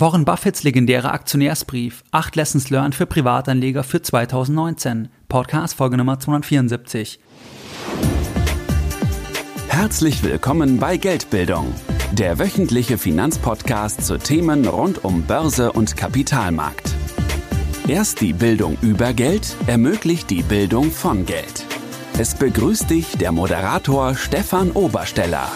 Warren Buffetts legendärer Aktionärsbrief 8 Lessons Learned für Privatanleger für 2019. Podcast Folge Nummer 274. Herzlich willkommen bei Geldbildung, der wöchentliche Finanzpodcast zu Themen rund um Börse und Kapitalmarkt. Erst die Bildung über Geld ermöglicht die Bildung von Geld. Es begrüßt dich der Moderator Stefan Obersteller.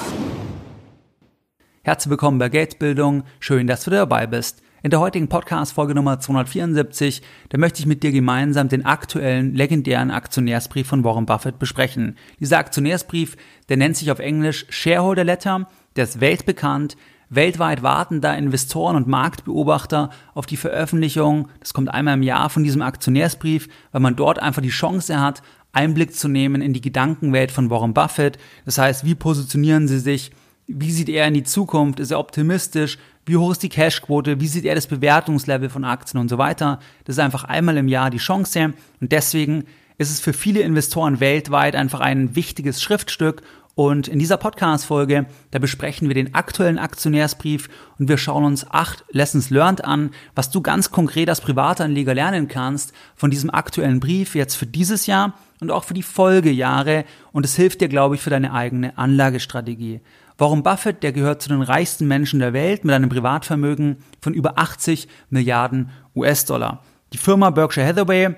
Herzlich willkommen bei Geldbildung. Schön, dass du dabei bist. In der heutigen Podcast-Folge Nummer 274, da möchte ich mit dir gemeinsam den aktuellen legendären Aktionärsbrief von Warren Buffett besprechen. Dieser Aktionärsbrief, der nennt sich auf Englisch Shareholder Letter, der ist weltbekannt. Weltweit warten da Investoren und Marktbeobachter auf die Veröffentlichung, das kommt einmal im Jahr von diesem Aktionärsbrief, weil man dort einfach die Chance hat, Einblick zu nehmen in die Gedankenwelt von Warren Buffett. Das heißt, wie positionieren sie sich wie sieht er in die Zukunft? Ist er optimistisch? Wie hoch ist die Cashquote? Wie sieht er das Bewertungslevel von Aktien und so weiter? Das ist einfach einmal im Jahr die Chance und deswegen ist es für viele Investoren weltweit einfach ein wichtiges Schriftstück und in dieser Podcast-Folge, da besprechen wir den aktuellen Aktionärsbrief und wir schauen uns acht Lessons learned an, was du ganz konkret als Privatanleger lernen kannst von diesem aktuellen Brief jetzt für dieses Jahr und auch für die Folgejahre und es hilft dir, glaube ich, für deine eigene Anlagestrategie. Warren Buffett, der gehört zu den reichsten Menschen der Welt mit einem Privatvermögen von über 80 Milliarden US-Dollar. Die Firma Berkshire Hathaway,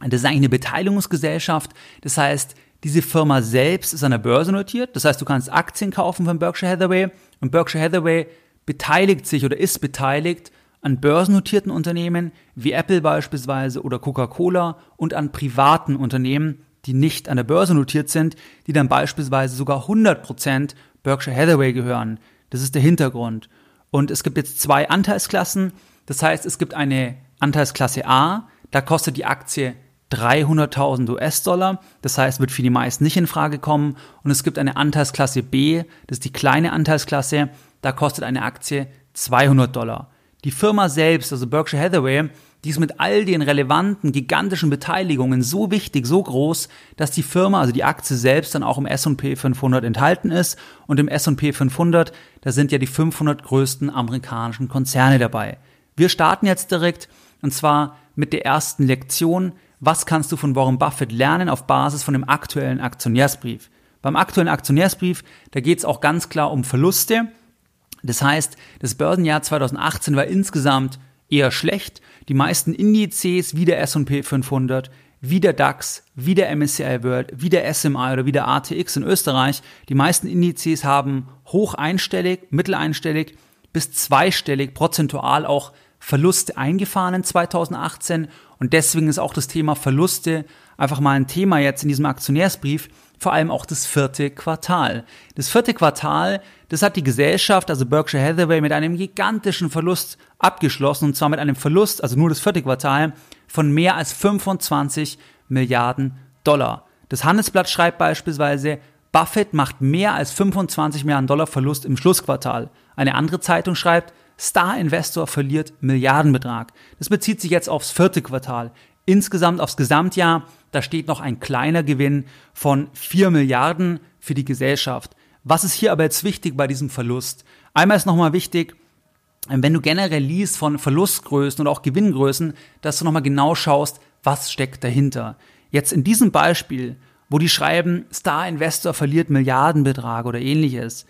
das ist eigentlich eine Beteiligungsgesellschaft. Das heißt, diese Firma selbst ist an der Börse notiert. Das heißt, du kannst Aktien kaufen von Berkshire Hathaway und Berkshire Hathaway beteiligt sich oder ist beteiligt an börsennotierten Unternehmen wie Apple beispielsweise oder Coca-Cola und an privaten Unternehmen, die nicht an der Börse notiert sind, die dann beispielsweise sogar 100% Berkshire Hathaway gehören. Das ist der Hintergrund. Und es gibt jetzt zwei Anteilsklassen. Das heißt, es gibt eine Anteilsklasse A, da kostet die Aktie 300.000 US-Dollar. Das heißt, wird für die meisten nicht in Frage kommen. Und es gibt eine Anteilsklasse B, das ist die kleine Anteilsklasse, da kostet eine Aktie 200 Dollar. Die Firma selbst, also Berkshire Hathaway, die ist mit all den relevanten, gigantischen Beteiligungen so wichtig, so groß, dass die Firma, also die Aktie selbst, dann auch im S&P 500 enthalten ist. Und im S&P 500, da sind ja die 500 größten amerikanischen Konzerne dabei. Wir starten jetzt direkt, und zwar mit der ersten Lektion. Was kannst du von Warren Buffett lernen auf Basis von dem aktuellen Aktionärsbrief? Beim aktuellen Aktionärsbrief, da geht es auch ganz klar um Verluste. Das heißt, das Börsenjahr 2018 war insgesamt eher schlecht. Die meisten Indizes wie der S&P 500, wie der DAX, wie der MSCI World, wie der SMI oder wie der ATX in Österreich, die meisten Indizes haben hoch einstellig, mitteleinstellig bis zweistellig prozentual auch Verluste eingefahren in 2018 und deswegen ist auch das Thema Verluste einfach mal ein Thema jetzt in diesem Aktionärsbrief, vor allem auch das vierte Quartal. Das vierte Quartal, das hat die Gesellschaft, also Berkshire Hathaway, mit einem gigantischen Verlust abgeschlossen, und zwar mit einem Verlust, also nur das vierte Quartal, von mehr als 25 Milliarden Dollar. Das Handelsblatt schreibt beispielsweise, Buffett macht mehr als 25 Milliarden Dollar Verlust im Schlussquartal. Eine andere Zeitung schreibt, Star Investor verliert Milliardenbetrag. Das bezieht sich jetzt aufs vierte Quartal. Insgesamt aufs Gesamtjahr, da steht noch ein kleiner Gewinn von 4 Milliarden für die Gesellschaft. Was ist hier aber jetzt wichtig bei diesem Verlust? Einmal ist nochmal wichtig, wenn du generell liest von Verlustgrößen und auch Gewinngrößen, dass du nochmal genau schaust, was steckt dahinter. Jetzt in diesem Beispiel, wo die schreiben, Star Investor verliert Milliardenbetrag oder ähnliches,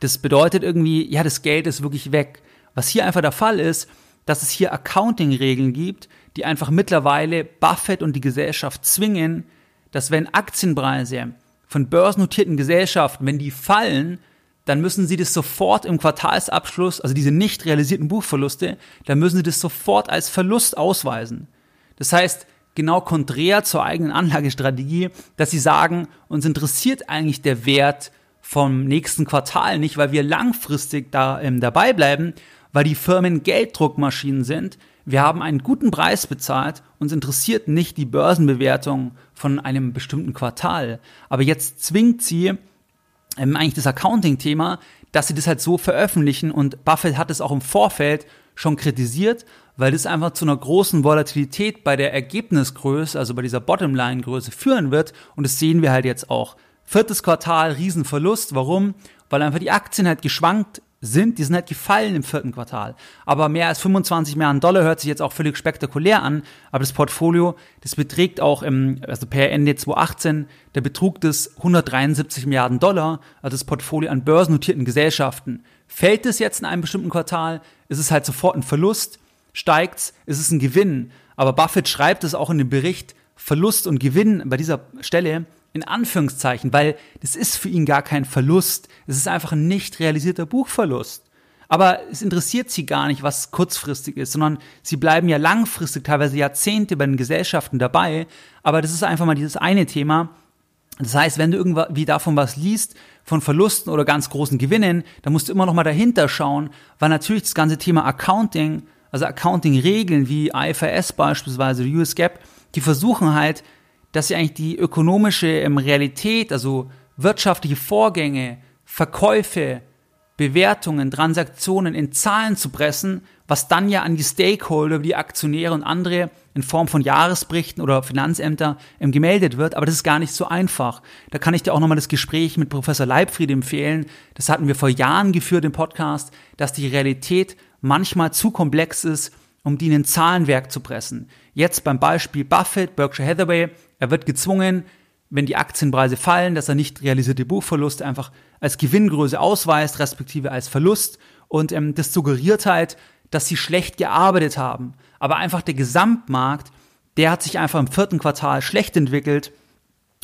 das bedeutet irgendwie, ja, das Geld ist wirklich weg. Was hier einfach der Fall ist, dass es hier Accounting-Regeln gibt, die einfach mittlerweile Buffett und die Gesellschaft zwingen, dass wenn Aktienpreise von börsennotierten Gesellschaften, wenn die fallen, dann müssen sie das sofort im Quartalsabschluss, also diese nicht realisierten Buchverluste, dann müssen sie das sofort als Verlust ausweisen. Das heißt, genau konträr zur eigenen Anlagestrategie, dass sie sagen, uns interessiert eigentlich der Wert vom nächsten Quartal nicht, weil wir langfristig da ähm, dabei bleiben, weil die Firmen Gelddruckmaschinen sind. Wir haben einen guten Preis bezahlt, uns interessiert nicht die Börsenbewertung von einem bestimmten Quartal. Aber jetzt zwingt sie ähm, eigentlich das Accounting-Thema, dass sie das halt so veröffentlichen und Buffett hat es auch im Vorfeld schon kritisiert, weil das einfach zu einer großen Volatilität bei der Ergebnisgröße, also bei dieser Bottomline-Größe führen wird und das sehen wir halt jetzt auch. Viertes Quartal, Riesenverlust. Warum? Weil einfach die Aktien halt geschwankt sind, die sind halt gefallen im vierten Quartal. Aber mehr als 25 Milliarden Dollar hört sich jetzt auch völlig spektakulär an. Aber das Portfolio, das beträgt auch im, also per Ende 2018, der Betrug des 173 Milliarden Dollar, also das Portfolio an börsennotierten Gesellschaften. Fällt es jetzt in einem bestimmten Quartal, ist es halt sofort ein Verlust. Steigt's, ist es ein Gewinn. Aber Buffett schreibt es auch in dem Bericht, Verlust und Gewinn bei dieser Stelle in Anführungszeichen, weil das ist für ihn gar kein Verlust. Es ist einfach ein nicht realisierter Buchverlust. Aber es interessiert sie gar nicht, was kurzfristig ist, sondern sie bleiben ja langfristig, teilweise Jahrzehnte bei den Gesellschaften dabei. Aber das ist einfach mal dieses eine Thema. Das heißt, wenn du irgendwie davon was liest, von Verlusten oder ganz großen Gewinnen, dann musst du immer noch mal dahinter schauen, weil natürlich das ganze Thema Accounting, also Accounting-Regeln wie IFRS beispielsweise, US GAAP, die versuchen halt, dass sie eigentlich die ökonomische ähm, Realität, also wirtschaftliche Vorgänge, Verkäufe, Bewertungen, Transaktionen in Zahlen zu pressen, was dann ja an die Stakeholder, die Aktionäre und andere in Form von Jahresberichten oder Finanzämter ähm, gemeldet wird. Aber das ist gar nicht so einfach. Da kann ich dir auch nochmal das Gespräch mit Professor Leibfried empfehlen. Das hatten wir vor Jahren geführt im Podcast, dass die Realität manchmal zu komplex ist, um die in ein Zahlenwerk zu pressen. Jetzt beim Beispiel Buffett, Berkshire Hathaway, er wird gezwungen, wenn die Aktienpreise fallen, dass er nicht realisierte Buchverluste einfach als Gewinngröße ausweist, respektive als Verlust. Und ähm, das suggeriert halt, dass sie schlecht gearbeitet haben. Aber einfach der Gesamtmarkt, der hat sich einfach im vierten Quartal schlecht entwickelt.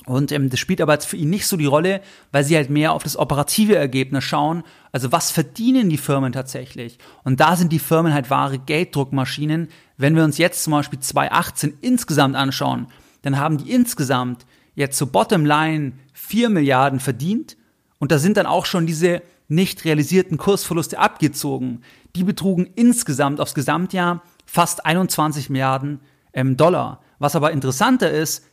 Und ähm, das spielt aber jetzt für ihn nicht so die Rolle, weil sie halt mehr auf das operative Ergebnis schauen. Also was verdienen die Firmen tatsächlich? Und da sind die Firmen halt wahre Gelddruckmaschinen. Wenn wir uns jetzt zum Beispiel 2018 insgesamt anschauen, dann haben die insgesamt jetzt so Bottomline 4 Milliarden verdient und da sind dann auch schon diese nicht realisierten Kursverluste abgezogen. Die betrugen insgesamt aufs Gesamtjahr fast 21 Milliarden ähm, Dollar. Was aber interessanter ist,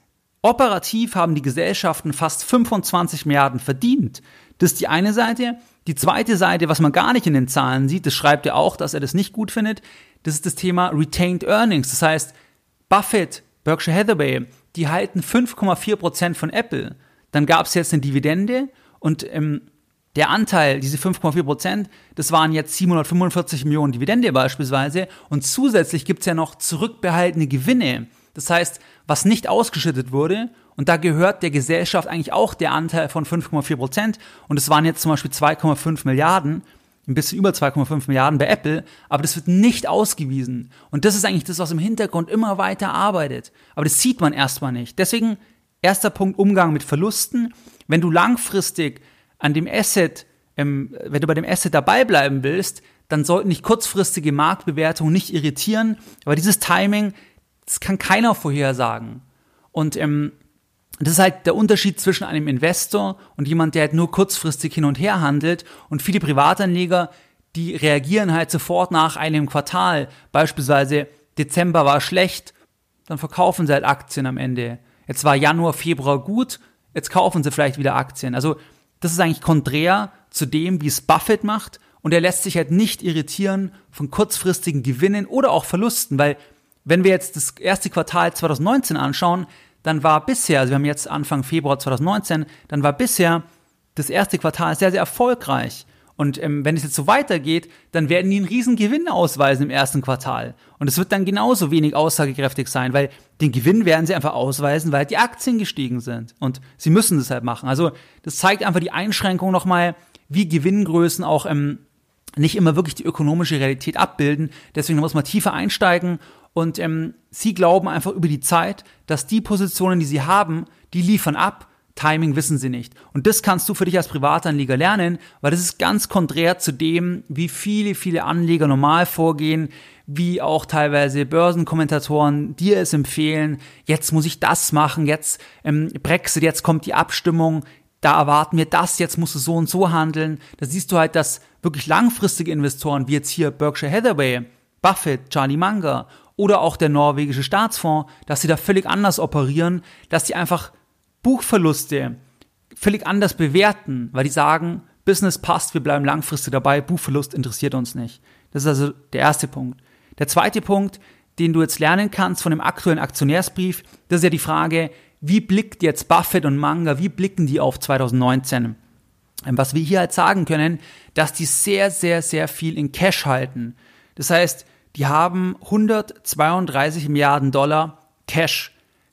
operativ haben die Gesellschaften fast 25 Milliarden verdient. Das ist die eine Seite. Die zweite Seite, was man gar nicht in den Zahlen sieht, das schreibt er auch, dass er das nicht gut findet, das ist das Thema Retained Earnings. Das heißt, Buffett, Berkshire Hathaway, die halten 5,4 Prozent von Apple. Dann gab es jetzt eine Dividende und ähm, der Anteil, diese 5,4 Prozent, das waren jetzt 745 Millionen Dividende beispielsweise. Und zusätzlich gibt's ja noch zurückbehaltene Gewinne. Das heißt, was nicht ausgeschüttet wurde, und da gehört der Gesellschaft eigentlich auch der Anteil von 5,4 Prozent. Und es waren jetzt zum Beispiel 2,5 Milliarden ein bisschen über 2,5 Milliarden bei Apple, aber das wird nicht ausgewiesen. Und das ist eigentlich das, was im Hintergrund immer weiter arbeitet. Aber das sieht man erstmal nicht. Deswegen erster Punkt Umgang mit Verlusten. Wenn du langfristig an dem Asset, ähm, wenn du bei dem Asset dabei bleiben willst, dann sollten dich kurzfristige Marktbewertungen nicht irritieren. Aber dieses Timing, das kann keiner vorhersagen. Und ähm, das ist halt der Unterschied zwischen einem Investor und jemand, der halt nur kurzfristig hin und her handelt. Und viele Privatanleger, die reagieren halt sofort nach einem Quartal. Beispielsweise Dezember war schlecht, dann verkaufen sie halt Aktien am Ende. Jetzt war Januar, Februar gut, jetzt kaufen sie vielleicht wieder Aktien. Also das ist eigentlich konträr zu dem, wie es Buffett macht. Und er lässt sich halt nicht irritieren von kurzfristigen Gewinnen oder auch Verlusten, weil wenn wir jetzt das erste Quartal 2019 anschauen, dann war bisher, also wir haben jetzt Anfang Februar 2019, dann war bisher das erste Quartal sehr, sehr erfolgreich. Und ähm, wenn es jetzt so weitergeht, dann werden die einen riesen Gewinn ausweisen im ersten Quartal. Und es wird dann genauso wenig aussagekräftig sein, weil den Gewinn werden sie einfach ausweisen, weil die Aktien gestiegen sind. Und sie müssen das halt machen. Also das zeigt einfach die Einschränkung nochmal, wie Gewinngrößen auch ähm, nicht immer wirklich die ökonomische Realität abbilden. Deswegen muss man tiefer einsteigen und ähm, sie glauben einfach über die Zeit, dass die Positionen, die sie haben, die liefern ab. Timing wissen sie nicht. Und das kannst du für dich als Privatanleger lernen, weil das ist ganz konträr zu dem, wie viele, viele Anleger normal vorgehen, wie auch teilweise Börsenkommentatoren dir es empfehlen, jetzt muss ich das machen, jetzt ähm, Brexit, jetzt kommt die Abstimmung, da erwarten wir das, jetzt musst du so und so handeln. Da siehst du halt, dass wirklich langfristige Investoren, wie jetzt hier Berkshire Hathaway, Buffett, Charlie Munger oder auch der norwegische Staatsfonds, dass sie da völlig anders operieren, dass sie einfach Buchverluste völlig anders bewerten, weil die sagen, Business passt, wir bleiben langfristig dabei, Buchverlust interessiert uns nicht. Das ist also der erste Punkt. Der zweite Punkt, den du jetzt lernen kannst von dem aktuellen Aktionärsbrief, das ist ja die Frage, wie blickt jetzt Buffett und Manga, wie blicken die auf 2019? Ähm, was wir hier halt sagen können, dass die sehr, sehr, sehr viel in Cash halten. Das heißt, die haben 132 Milliarden Dollar Cash.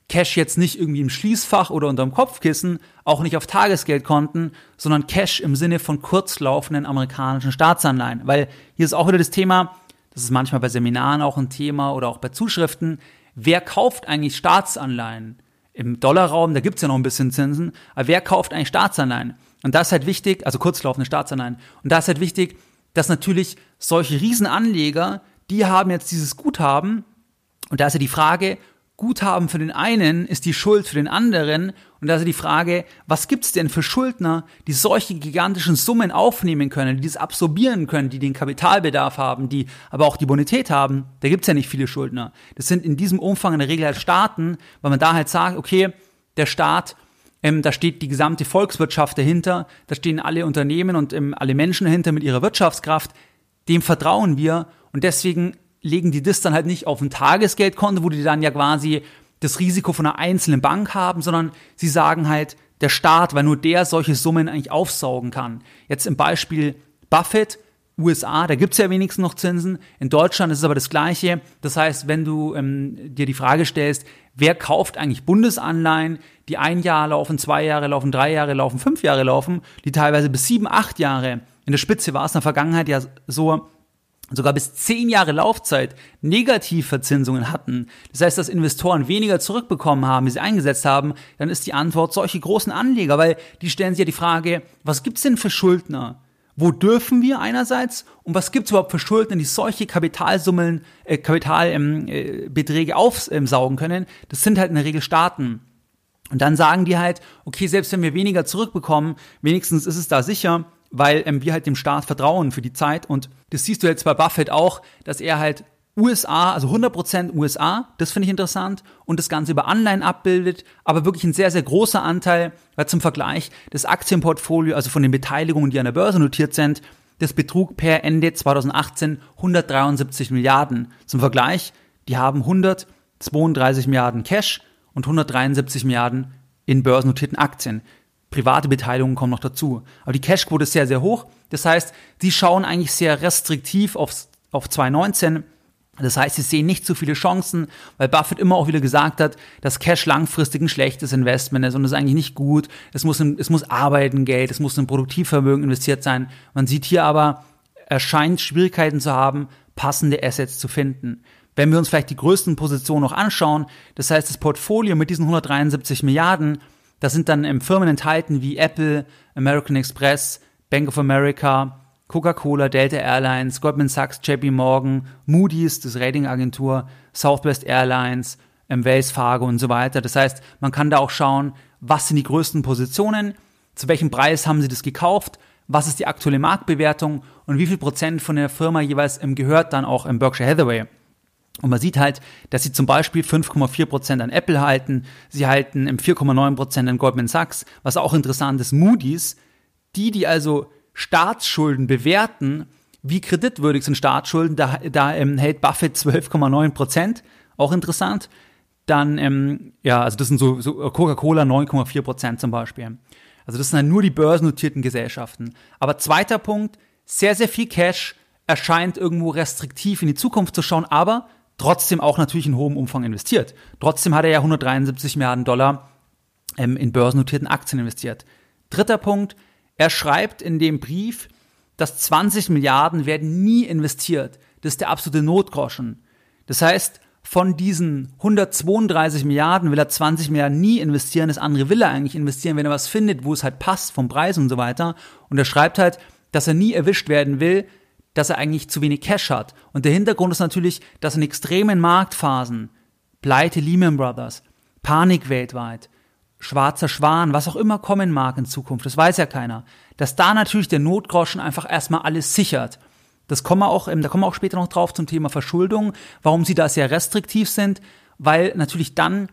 Cash jetzt nicht irgendwie im Schließfach oder unterm Kopfkissen, auch nicht auf Tagesgeldkonten, sondern Cash im Sinne von kurzlaufenden amerikanischen Staatsanleihen. Weil hier ist auch wieder das Thema, das ist manchmal bei Seminaren auch ein Thema oder auch bei Zuschriften, wer kauft eigentlich Staatsanleihen? Im Dollarraum, da gibt's ja noch ein bisschen Zinsen, aber wer kauft eigentlich Staatsanleihen? Und da ist halt wichtig, also kurzlaufende Staatsanleihen, und da ist halt wichtig, dass natürlich solche Riesenanleger, die haben jetzt dieses Guthaben, und da ist ja die Frage, Guthaben für den einen ist die Schuld für den anderen. Und da ist die Frage, was gibt's denn für Schuldner, die solche gigantischen Summen aufnehmen können, die das absorbieren können, die den Kapitalbedarf haben, die aber auch die Bonität haben? Da gibt's ja nicht viele Schuldner. Das sind in diesem Umfang in der Regel halt Staaten, weil man da halt sagt, okay, der Staat, ähm, da steht die gesamte Volkswirtschaft dahinter, da stehen alle Unternehmen und ähm, alle Menschen dahinter mit ihrer Wirtschaftskraft. Dem vertrauen wir und deswegen legen die das dann halt nicht auf ein Tagesgeldkonto, wo die dann ja quasi das Risiko von einer einzelnen Bank haben, sondern sie sagen halt, der Staat, weil nur der solche Summen eigentlich aufsaugen kann. Jetzt im Beispiel Buffett, USA, da gibt's ja wenigstens noch Zinsen. In Deutschland ist es aber das Gleiche. Das heißt, wenn du ähm, dir die Frage stellst, wer kauft eigentlich Bundesanleihen, die ein Jahr laufen, zwei Jahre laufen, drei Jahre laufen, fünf Jahre laufen, die teilweise bis sieben, acht Jahre. In der Spitze war es in der Vergangenheit ja so, sogar bis zehn Jahre Laufzeit Negativverzinsungen hatten, das heißt, dass Investoren weniger zurückbekommen haben, wie sie eingesetzt haben, dann ist die Antwort solche großen Anleger, weil die stellen sich ja die Frage, was gibt's denn für Schuldner? Wo dürfen wir einerseits und was gibt's überhaupt für Schuldner, die solche Kapitalsummeln, äh, Kapitalbeträge ähm, äh, aufsaugen können? Das sind halt in der Regel Staaten. Und dann sagen die halt, okay, selbst wenn wir weniger zurückbekommen, wenigstens ist es da sicher, weil ähm, wir halt dem Staat vertrauen für die Zeit. Und das siehst du jetzt bei Buffett auch, dass er halt USA, also 100% USA, das finde ich interessant, und das Ganze über Anleihen abbildet, aber wirklich ein sehr, sehr großer Anteil, weil zum Vergleich das Aktienportfolio, also von den Beteiligungen, die an der Börse notiert sind, das betrug per Ende 2018 173 Milliarden. Zum Vergleich, die haben 132 Milliarden Cash und 173 Milliarden in börsennotierten Aktien private Beteiligungen kommen noch dazu. Aber die Cashquote ist sehr, sehr hoch. Das heißt, sie schauen eigentlich sehr restriktiv auf, auf 2019. Das heißt, sie sehen nicht so viele Chancen, weil Buffett immer auch wieder gesagt hat, dass Cash langfristig ein schlechtes Investment ist und das ist eigentlich nicht gut. Es muss, es muss arbeiten Geld, es muss in Produktivvermögen investiert sein. Man sieht hier aber, er scheint Schwierigkeiten zu haben, passende Assets zu finden. Wenn wir uns vielleicht die größten Positionen noch anschauen, das heißt, das Portfolio mit diesen 173 Milliarden da sind dann ähm, Firmen enthalten wie Apple, American Express, Bank of America, Coca-Cola, Delta Airlines, Goldman Sachs, JP Morgan, Moody's, das Ratingagentur, Southwest Airlines, ähm, Wells Fargo und so weiter. Das heißt, man kann da auch schauen, was sind die größten Positionen, zu welchem Preis haben sie das gekauft, was ist die aktuelle Marktbewertung und wie viel Prozent von der Firma jeweils ähm, gehört dann auch im Berkshire Hathaway. Und man sieht halt, dass sie zum Beispiel 5,4% an Apple halten, sie halten im 4,9% an Goldman Sachs, was auch interessant ist, Moody's, die, die also Staatsschulden bewerten, wie kreditwürdig sind Staatsschulden, da, da ähm, hält Buffett 12,9%, auch interessant. Dann, ähm, ja, also das sind so, so Coca-Cola 9,4% zum Beispiel. Also das sind halt nur die börsennotierten Gesellschaften. Aber zweiter Punkt, sehr, sehr viel Cash erscheint irgendwo restriktiv in die Zukunft zu schauen, aber trotzdem auch natürlich in hohem Umfang investiert. Trotzdem hat er ja 173 Milliarden Dollar ähm, in börsennotierten Aktien investiert. Dritter Punkt, er schreibt in dem Brief, dass 20 Milliarden werden nie investiert. Das ist der absolute Notgroschen. Das heißt, von diesen 132 Milliarden will er 20 Milliarden nie investieren, das andere will er eigentlich investieren, wenn er was findet, wo es halt passt vom Preis und so weiter. Und er schreibt halt, dass er nie erwischt werden will, dass er eigentlich zu wenig Cash hat. Und der Hintergrund ist natürlich, dass in extremen Marktphasen, Pleite Lehman Brothers, Panik weltweit, schwarzer Schwan, was auch immer kommen mag in Zukunft, das weiß ja keiner, dass da natürlich der Notgroschen einfach erstmal alles sichert. Das kommen wir auch, da kommen wir auch später noch drauf zum Thema Verschuldung, warum sie da sehr restriktiv sind, weil natürlich dann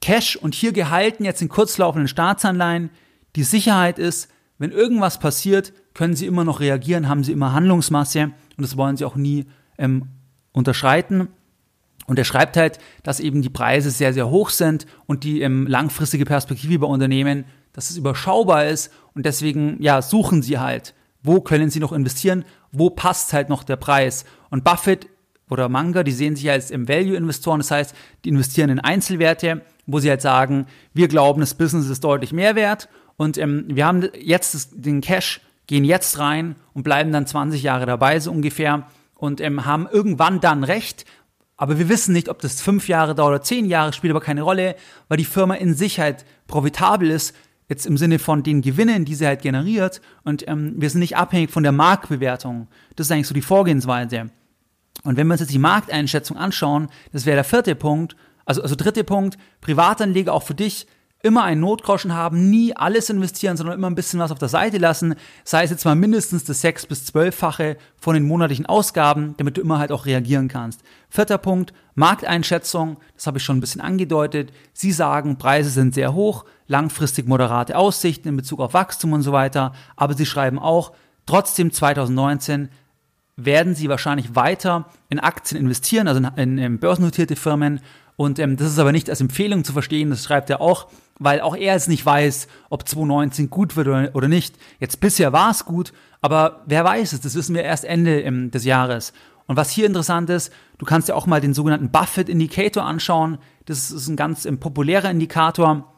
Cash und hier gehalten jetzt in kurzlaufenden Staatsanleihen die Sicherheit ist, wenn irgendwas passiert, können sie immer noch reagieren, haben sie immer Handlungsmasse und das wollen sie auch nie ähm, unterschreiten. Und er schreibt halt, dass eben die Preise sehr, sehr hoch sind und die ähm, langfristige Perspektive bei Unternehmen dass es überschaubar ist und deswegen, ja, suchen sie halt, wo können sie noch investieren, wo passt halt noch der Preis. Und Buffett oder Manga, die sehen sich als im Value-Investoren, das heißt, die investieren in Einzelwerte, wo sie halt sagen, wir glauben, das Business ist deutlich mehr wert und ähm, wir haben jetzt den Cash, gehen jetzt rein und bleiben dann 20 Jahre dabei, so ungefähr, und ähm, haben irgendwann dann recht, aber wir wissen nicht, ob das fünf Jahre dauert oder zehn Jahre, spielt aber keine Rolle, weil die Firma in Sicherheit profitabel ist, jetzt im Sinne von den Gewinnen, die sie halt generiert. Und ähm, wir sind nicht abhängig von der Marktbewertung. Das ist eigentlich so die Vorgehensweise. Und wenn wir uns jetzt die Markteinschätzung anschauen, das wäre der vierte Punkt, also, also dritte Punkt, Privatanleger auch für dich immer einen Notgroschen haben, nie alles investieren, sondern immer ein bisschen was auf der Seite lassen, sei es jetzt mal mindestens das sechs- bis zwölffache von den monatlichen Ausgaben, damit du immer halt auch reagieren kannst. Vierter Punkt, Markteinschätzung, das habe ich schon ein bisschen angedeutet. Sie sagen, Preise sind sehr hoch, langfristig moderate Aussichten in Bezug auf Wachstum und so weiter, aber sie schreiben auch, trotzdem 2019 werden sie wahrscheinlich weiter in Aktien investieren, also in, in, in börsennotierte Firmen. Und ähm, das ist aber nicht als Empfehlung zu verstehen, das schreibt er auch, weil auch er es nicht weiß, ob 2019 gut wird oder, oder nicht. Jetzt bisher war es gut, aber wer weiß es, das wissen wir erst Ende ähm, des Jahres. Und was hier interessant ist, du kannst ja auch mal den sogenannten Buffett-Indikator anschauen. Das ist ein ganz ähm, populärer Indikator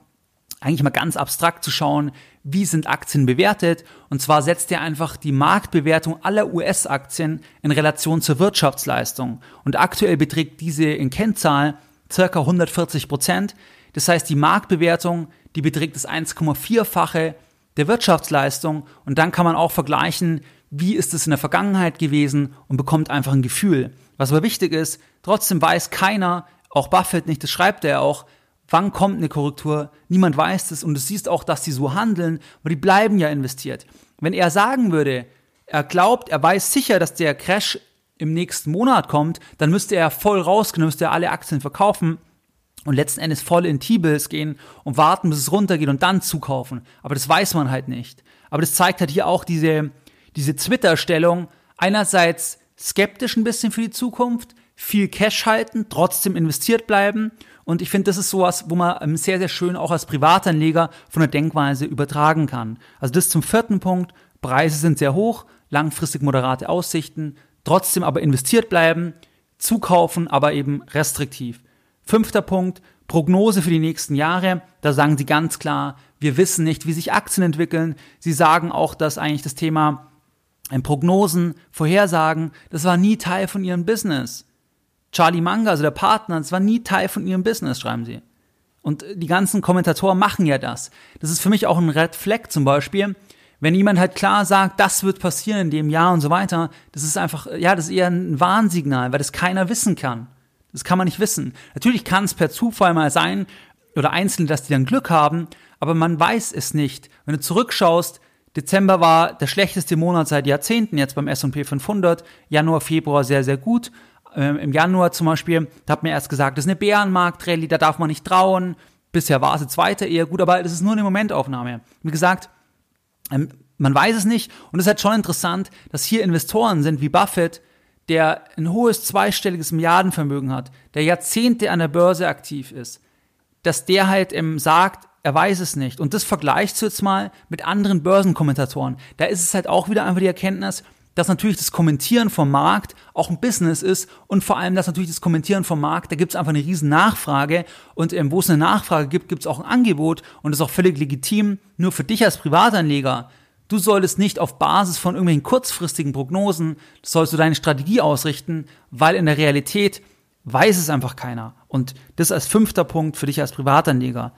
eigentlich mal ganz abstrakt zu schauen, wie sind Aktien bewertet. Und zwar setzt er einfach die Marktbewertung aller US-Aktien in relation zur Wirtschaftsleistung. Und aktuell beträgt diese in Kennzahl circa 140 Prozent. Das heißt, die Marktbewertung, die beträgt das 1,4-fache der Wirtschaftsleistung. Und dann kann man auch vergleichen, wie ist es in der Vergangenheit gewesen und bekommt einfach ein Gefühl. Was aber wichtig ist, trotzdem weiß keiner, auch Buffett nicht, das schreibt er auch, Wann kommt eine Korrektur? Niemand weiß es und du siehst auch, dass die so handeln, aber die bleiben ja investiert. Wenn er sagen würde, er glaubt, er weiß sicher, dass der Crash im nächsten Monat kommt, dann müsste er voll rausgehen, müsste er alle Aktien verkaufen und letzten Endes voll in T-Bills gehen und warten, bis es runtergeht und dann zukaufen. Aber das weiß man halt nicht. Aber das zeigt halt hier auch diese, diese Twitter-Stellung. Einerseits skeptisch ein bisschen für die Zukunft, viel Cash halten, trotzdem investiert bleiben und ich finde, das ist sowas, wo man ähm, sehr, sehr schön auch als Privatanleger von der Denkweise übertragen kann. Also das zum vierten Punkt. Preise sind sehr hoch, langfristig moderate Aussichten, trotzdem aber investiert bleiben, zukaufen, aber eben restriktiv. Fünfter Punkt, Prognose für die nächsten Jahre. Da sagen sie ganz klar, wir wissen nicht, wie sich Aktien entwickeln. Sie sagen auch, dass eigentlich das Thema ähm, Prognosen, Vorhersagen, das war nie Teil von ihrem Business. Charlie Manga, also der Partner, das war nie Teil von ihrem Business, schreiben sie. Und die ganzen Kommentatoren machen ja das. Das ist für mich auch ein Red Flag zum Beispiel. Wenn jemand halt klar sagt, das wird passieren in dem Jahr und so weiter, das ist einfach, ja, das ist eher ein Warnsignal, weil das keiner wissen kann. Das kann man nicht wissen. Natürlich kann es per Zufall mal sein, oder Einzelne, dass die dann Glück haben, aber man weiß es nicht. Wenn du zurückschaust, Dezember war der schlechteste Monat seit Jahrzehnten, jetzt beim S&P 500, Januar, Februar sehr, sehr gut ähm, im Januar zum Beispiel, da hat mir erst gesagt, das ist eine Bärenmarkt-Rallye, da darf man nicht trauen. Bisher war es jetzt weiter eher gut, aber das ist nur eine Momentaufnahme. Wie gesagt, ähm, man weiß es nicht und es ist halt schon interessant, dass hier Investoren sind wie Buffett, der ein hohes zweistelliges Milliardenvermögen hat, der Jahrzehnte an der Börse aktiv ist, dass der halt ähm, sagt, er weiß es nicht. Und das vergleicht du jetzt mal mit anderen Börsenkommentatoren. Da ist es halt auch wieder einfach die Erkenntnis, dass natürlich das Kommentieren vom Markt auch ein Business ist und vor allem, dass natürlich das Kommentieren vom Markt, da gibt es einfach eine riesen Nachfrage und ähm, wo es eine Nachfrage gibt, gibt es auch ein Angebot und das ist auch völlig legitim. Nur für dich als Privatanleger, du solltest nicht auf Basis von irgendwelchen kurzfristigen Prognosen, sollst du deine Strategie ausrichten, weil in der Realität weiß es einfach keiner. Und das als fünfter Punkt für dich als Privatanleger.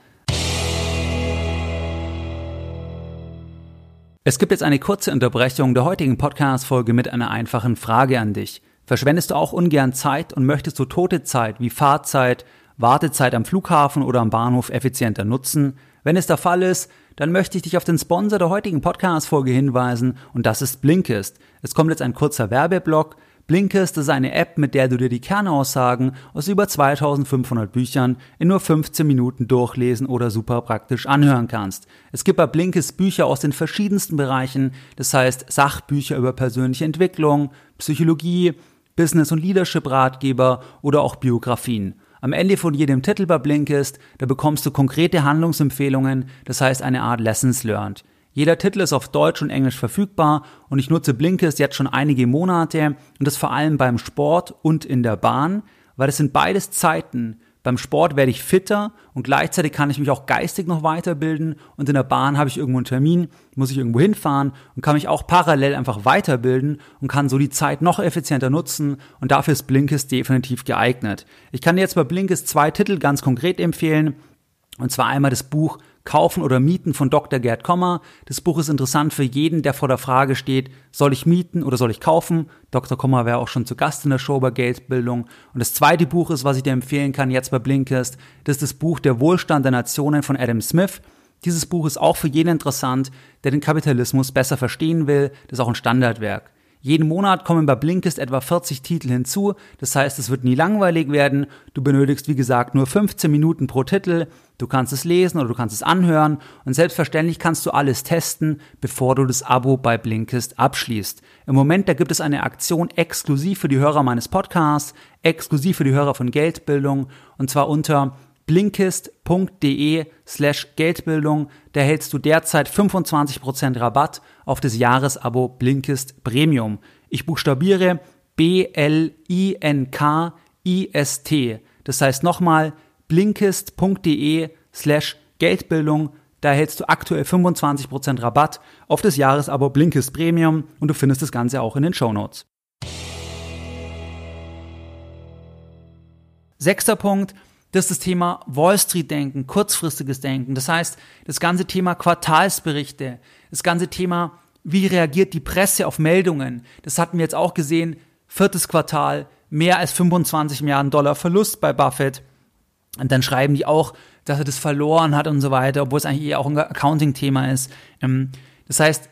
Es gibt jetzt eine kurze Unterbrechung der heutigen Podcast-Folge mit einer einfachen Frage an dich. Verschwendest du auch ungern Zeit und möchtest du tote Zeit wie Fahrzeit, Wartezeit am Flughafen oder am Bahnhof effizienter nutzen? Wenn es der Fall ist, dann möchte ich dich auf den Sponsor der heutigen Podcast-Folge hinweisen und das ist Blinkist. Es kommt jetzt ein kurzer Werbeblock. Blinkist ist eine App, mit der du dir die Kernaussagen aus über 2500 Büchern in nur 15 Minuten durchlesen oder super praktisch anhören kannst. Es gibt bei Blinkist Bücher aus den verschiedensten Bereichen, das heißt Sachbücher über persönliche Entwicklung, Psychologie, Business- und Leadership-Ratgeber oder auch Biografien. Am Ende von jedem Titel bei Blinkist, da bekommst du konkrete Handlungsempfehlungen, das heißt eine Art Lessons Learned. Jeder Titel ist auf Deutsch und Englisch verfügbar und ich nutze Blinkist jetzt schon einige Monate und das vor allem beim Sport und in der Bahn, weil das sind beides Zeiten, beim Sport werde ich fitter und gleichzeitig kann ich mich auch geistig noch weiterbilden und in der Bahn habe ich irgendwo einen Termin, muss ich irgendwo hinfahren und kann mich auch parallel einfach weiterbilden und kann so die Zeit noch effizienter nutzen und dafür ist Blinkist definitiv geeignet. Ich kann dir jetzt bei Blinkist zwei Titel ganz konkret empfehlen und zwar einmal das Buch Kaufen oder Mieten von Dr. Gerd Kommer. Das Buch ist interessant für jeden, der vor der Frage steht, soll ich mieten oder soll ich kaufen? Dr. Kommer wäre auch schon zu Gast in der Show bei Geldbildung. Und das zweite Buch ist, was ich dir empfehlen kann, jetzt bei Blinkist, das ist das Buch Der Wohlstand der Nationen von Adam Smith. Dieses Buch ist auch für jeden interessant, der den Kapitalismus besser verstehen will. Das ist auch ein Standardwerk. Jeden Monat kommen bei Blinkist etwa 40 Titel hinzu. Das heißt, es wird nie langweilig werden. Du benötigst, wie gesagt, nur 15 Minuten pro Titel. Du kannst es lesen oder du kannst es anhören. Und selbstverständlich kannst du alles testen, bevor du das Abo bei Blinkist abschließt. Im Moment, da gibt es eine Aktion exklusiv für die Hörer meines Podcasts, exklusiv für die Hörer von Geldbildung. Und zwar unter blinkist.de slash Geldbildung. Da hältst du derzeit 25% Rabatt auf das Jahresabo Blinkist Premium. Ich buchstabiere B-L-I-N-K-I-S-T. Das heißt nochmal blinkist.de slash Geldbildung. Da hältst du aktuell 25% Rabatt auf das Jahresabo Blinkist Premium und du findest das Ganze auch in den Show Notes. Sechster Punkt, das ist das Thema Wall Street Denken, kurzfristiges Denken. Das heißt, das ganze Thema Quartalsberichte, das ganze Thema, wie reagiert die Presse auf Meldungen. Das hatten wir jetzt auch gesehen. Viertes Quartal, mehr als 25 Milliarden Dollar Verlust bei Buffett. Und dann schreiben die auch, dass er das verloren hat und so weiter, obwohl es eigentlich eher auch ein Accounting-Thema ist. Ähm, das heißt,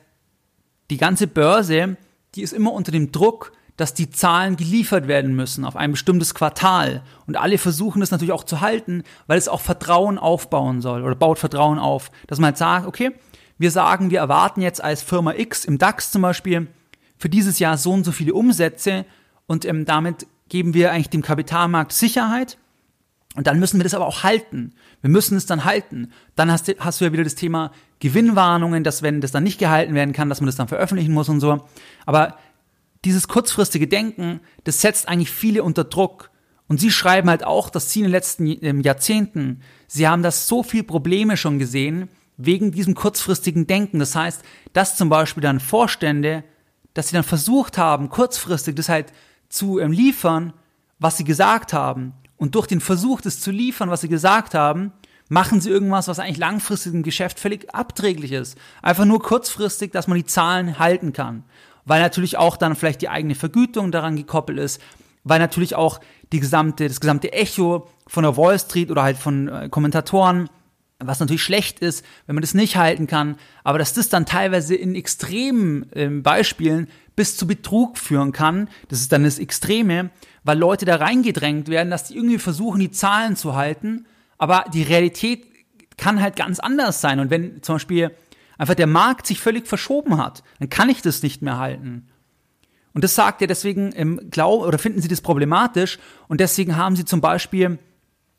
die ganze Börse, die ist immer unter dem Druck, dass die Zahlen geliefert werden müssen auf ein bestimmtes Quartal. Und alle versuchen das natürlich auch zu halten, weil es auch Vertrauen aufbauen soll oder baut Vertrauen auf. Dass man halt sagt, okay, wir sagen, wir erwarten jetzt als Firma X im DAX zum Beispiel für dieses Jahr so und so viele Umsätze und ähm, damit geben wir eigentlich dem Kapitalmarkt Sicherheit. Und dann müssen wir das aber auch halten. Wir müssen es dann halten. Dann hast du, hast du ja wieder das Thema Gewinnwarnungen, dass wenn das dann nicht gehalten werden kann, dass man das dann veröffentlichen muss und so. Aber dieses kurzfristige Denken, das setzt eigentlich viele unter Druck. Und sie schreiben halt auch, dass sie in den letzten ähm, Jahrzehnten, sie haben das so viel Probleme schon gesehen, wegen diesem kurzfristigen Denken. Das heißt, dass zum Beispiel dann Vorstände, dass sie dann versucht haben, kurzfristig das halt zu ähm, liefern, was sie gesagt haben. Und durch den Versuch, das zu liefern, was sie gesagt haben, machen sie irgendwas, was eigentlich langfristig im Geschäft völlig abträglich ist. Einfach nur kurzfristig, dass man die Zahlen halten kann weil natürlich auch dann vielleicht die eigene Vergütung daran gekoppelt ist, weil natürlich auch die gesamte, das gesamte Echo von der Wall Street oder halt von äh, Kommentatoren, was natürlich schlecht ist, wenn man das nicht halten kann, aber dass das dann teilweise in extremen äh, Beispielen bis zu Betrug führen kann, das ist dann das Extreme, weil Leute da reingedrängt werden, dass die irgendwie versuchen, die Zahlen zu halten, aber die Realität kann halt ganz anders sein. Und wenn zum Beispiel einfach der Markt sich völlig verschoben hat, dann kann ich das nicht mehr halten. Und das sagt er deswegen im Glauben oder finden sie das problematisch und deswegen haben sie zum Beispiel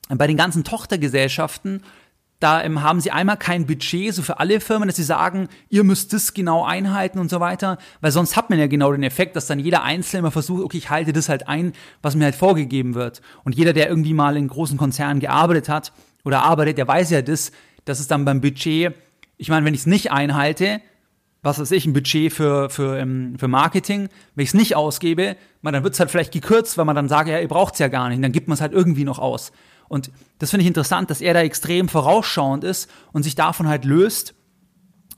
bei den ganzen Tochtergesellschaften da ähm, haben sie einmal kein Budget, so für alle Firmen, dass sie sagen, ihr müsst das genau einhalten und so weiter, weil sonst hat man ja genau den Effekt, dass dann jeder Einzelne immer versucht, okay, ich halte das halt ein, was mir halt vorgegeben wird. Und jeder, der irgendwie mal in großen Konzernen gearbeitet hat oder arbeitet, der weiß ja das, dass es dann beim Budget ich meine, wenn ich es nicht einhalte, was weiß ich, ein Budget für, für, ähm, für Marketing, wenn ich es nicht ausgebe, dann wird es halt vielleicht gekürzt, weil man dann sagt, ja, ihr braucht es ja gar nicht, und dann gibt man es halt irgendwie noch aus. Und das finde ich interessant, dass er da extrem vorausschauend ist und sich davon halt löst.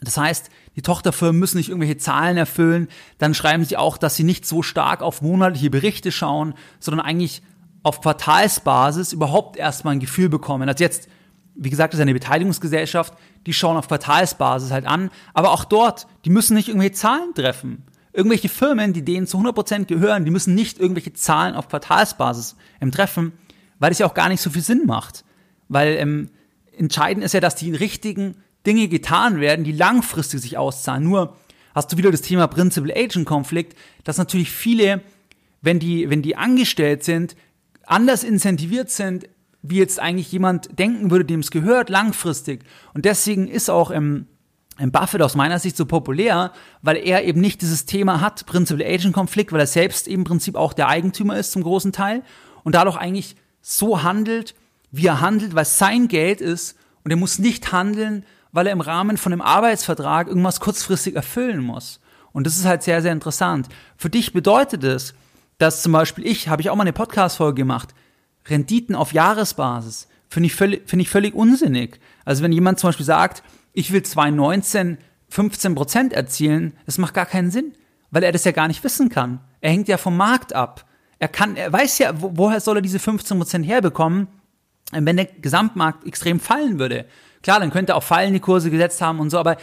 Das heißt, die Tochterfirmen müssen nicht irgendwelche Zahlen erfüllen. Dann schreiben sie auch, dass sie nicht so stark auf monatliche Berichte schauen, sondern eigentlich auf Quartalsbasis überhaupt erstmal ein Gefühl bekommen. Also jetzt wie gesagt, ist eine Beteiligungsgesellschaft, die schauen auf Quartalsbasis halt an, aber auch dort, die müssen nicht irgendwelche Zahlen treffen. Irgendwelche Firmen, die denen zu 100% gehören, die müssen nicht irgendwelche Zahlen auf Quartalsbasis ähm, treffen, weil es ja auch gar nicht so viel Sinn macht. Weil ähm, entscheidend ist ja, dass die richtigen Dinge getan werden, die langfristig sich auszahlen. Nur hast du wieder das Thema Principal-Agent-Konflikt, dass natürlich viele, wenn die, wenn die angestellt sind, anders incentiviert sind, wie jetzt eigentlich jemand denken würde, dem es gehört, langfristig. Und deswegen ist auch im Buffett aus meiner Sicht so populär, weil er eben nicht dieses Thema hat, Principal-Agent-Konflikt, weil er selbst eben im Prinzip auch der Eigentümer ist zum großen Teil und dadurch eigentlich so handelt, wie er handelt, weil es sein Geld ist und er muss nicht handeln, weil er im Rahmen von einem Arbeitsvertrag irgendwas kurzfristig erfüllen muss. Und das ist halt sehr, sehr interessant. Für dich bedeutet es, dass zum Beispiel ich, habe ich auch mal eine Podcast-Folge gemacht, Renditen auf Jahresbasis finde ich, völlig, finde ich völlig unsinnig. Also wenn jemand zum Beispiel sagt, ich will 2019 15 Prozent erzielen, das macht gar keinen Sinn, weil er das ja gar nicht wissen kann. Er hängt ja vom Markt ab. Er kann, er weiß ja, woher soll er diese 15 Prozent herbekommen, wenn der Gesamtmarkt extrem fallen würde. Klar, dann könnte er auch fallende Kurse gesetzt haben und so, aber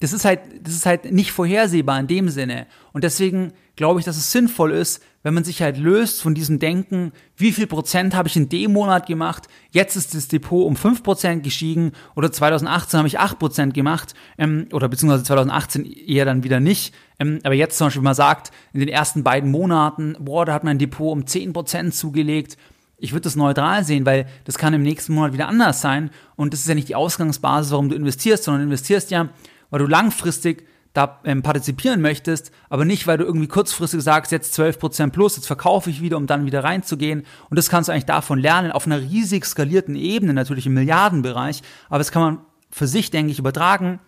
das ist halt, das ist halt nicht vorhersehbar in dem Sinne. Und deswegen glaube ich, dass es sinnvoll ist, wenn man sich halt löst von diesem Denken, wie viel Prozent habe ich in dem Monat gemacht, jetzt ist das Depot um fünf Prozent gestiegen oder 2018 habe ich acht Prozent gemacht ähm, oder beziehungsweise 2018 eher dann wieder nicht. Ähm, aber jetzt zum Beispiel, man sagt, in den ersten beiden Monaten, boah, da hat mein Depot um zehn Prozent zugelegt, ich würde das neutral sehen, weil das kann im nächsten Monat wieder anders sein und das ist ja nicht die Ausgangsbasis, warum du investierst, sondern investierst ja, weil du langfristig da ähm, partizipieren möchtest, aber nicht, weil du irgendwie kurzfristig sagst, jetzt 12% plus, jetzt verkaufe ich wieder, um dann wieder reinzugehen. Und das kannst du eigentlich davon lernen, auf einer riesig skalierten Ebene, natürlich im Milliardenbereich, aber das kann man für sich, denke ich, übertragen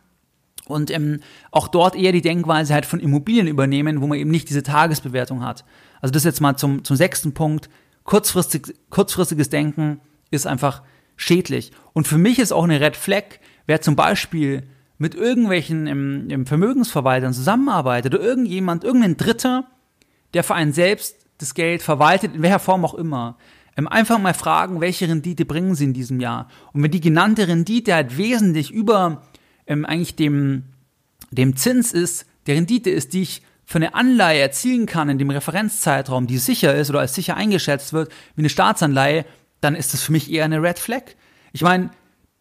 und ähm, auch dort eher die Denkweise halt von Immobilien übernehmen, wo man eben nicht diese Tagesbewertung hat. Also das jetzt mal zum, zum sechsten Punkt. Kurzfristig, kurzfristiges Denken ist einfach schädlich. Und für mich ist auch eine Red Flag, wer zum Beispiel mit irgendwelchen im, im Vermögensverwaltern zusammenarbeitet oder irgendjemand, irgendein Dritter, der für einen selbst das Geld verwaltet, in welcher Form auch immer, ähm, einfach mal fragen, welche Rendite bringen sie in diesem Jahr. Und wenn die genannte Rendite halt wesentlich über ähm, eigentlich dem, dem Zins ist, der Rendite ist, die ich für eine Anleihe erzielen kann in dem Referenzzeitraum, die sicher ist oder als sicher eingeschätzt wird, wie eine Staatsanleihe, dann ist das für mich eher eine Red Flag. Ich meine,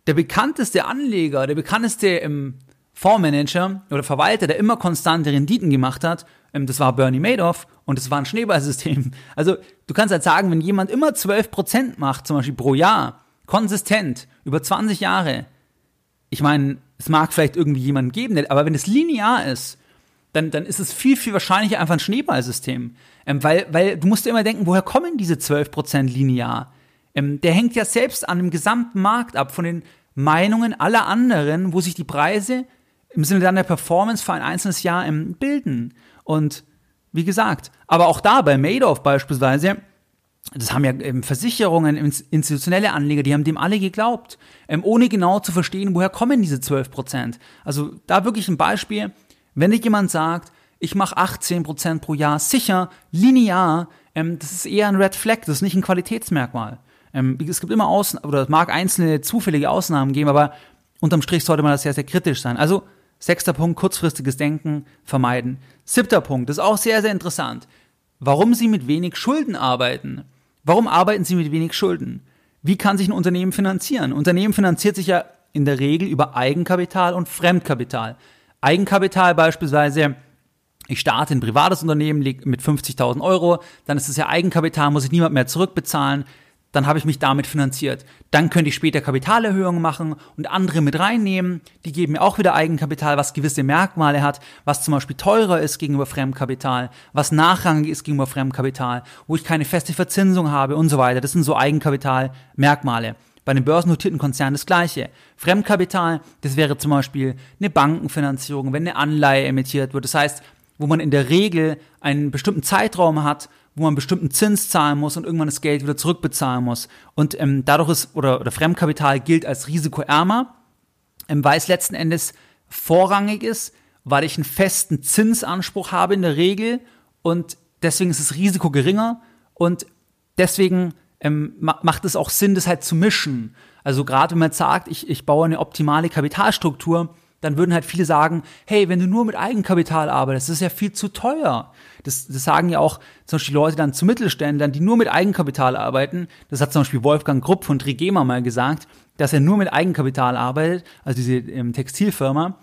der bekannteste Anleger, der bekannteste ähm, Fondsmanager oder Verwalter, der immer konstante Renditen gemacht hat, ähm, das war Bernie Madoff und das war ein Schneeballsystem. Also du kannst halt sagen, wenn jemand immer 12% macht, zum Beispiel pro Jahr, konsistent, über 20 Jahre, ich meine, es mag vielleicht irgendwie jemanden geben, aber wenn es linear ist, dann, dann ist es viel, viel wahrscheinlicher einfach ein Schneeballsystem. Ähm, weil, weil du musst dir immer denken, woher kommen diese 12% linear? Ähm, der hängt ja selbst an dem gesamten Markt ab, von den Meinungen aller anderen, wo sich die Preise im Sinne dann der Performance für ein einzelnes Jahr ähm, bilden. Und wie gesagt, aber auch da bei Madoff beispielsweise, das haben ja ähm, Versicherungen, institutionelle Anleger, die haben dem alle geglaubt, ähm, ohne genau zu verstehen, woher kommen diese 12 Prozent. Also da wirklich ein Beispiel, wenn dir jemand sagt, ich mache 18 Prozent pro Jahr sicher, linear, ähm, das ist eher ein Red Flag, das ist nicht ein Qualitätsmerkmal. Ähm, es gibt immer Ausnahmen, oder es mag einzelne zufällige Ausnahmen geben, aber unterm Strich sollte man das sehr, sehr kritisch sein. Also, sechster Punkt, kurzfristiges Denken vermeiden. Siebter Punkt, das ist auch sehr, sehr interessant. Warum Sie mit wenig Schulden arbeiten. Warum arbeiten Sie mit wenig Schulden? Wie kann sich ein Unternehmen finanzieren? Ein Unternehmen finanziert sich ja in der Regel über Eigenkapital und Fremdkapital. Eigenkapital beispielsweise, ich starte ein privates Unternehmen mit 50.000 Euro, dann ist es ja Eigenkapital, muss ich niemand mehr zurückbezahlen dann habe ich mich damit finanziert. Dann könnte ich später Kapitalerhöhungen machen und andere mit reinnehmen. Die geben mir auch wieder Eigenkapital, was gewisse Merkmale hat, was zum Beispiel teurer ist gegenüber Fremdkapital, was nachrangig ist gegenüber Fremdkapital, wo ich keine feste Verzinsung habe und so weiter. Das sind so Eigenkapitalmerkmale. Bei einem börsennotierten Konzern das gleiche. Fremdkapital, das wäre zum Beispiel eine Bankenfinanzierung, wenn eine Anleihe emittiert wird. Das heißt, wo man in der Regel einen bestimmten Zeitraum hat, wo man bestimmten Zins zahlen muss und irgendwann das Geld wieder zurückbezahlen muss. Und ähm, dadurch ist, oder, oder Fremdkapital gilt als risikoärmer, ähm, weil es letzten Endes vorrangig ist, weil ich einen festen Zinsanspruch habe in der Regel und deswegen ist das Risiko geringer und deswegen ähm, macht es auch Sinn, das halt zu mischen. Also gerade wenn man sagt, ich, ich baue eine optimale Kapitalstruktur, dann würden halt viele sagen, hey, wenn du nur mit Eigenkapital arbeitest, das ist ja viel zu teuer. Das, das sagen ja auch zum Beispiel Leute dann zu Mittelständlern, die nur mit Eigenkapital arbeiten. Das hat zum Beispiel Wolfgang Grupp von Trigema mal gesagt, dass er nur mit Eigenkapital arbeitet, also diese ähm, Textilfirma.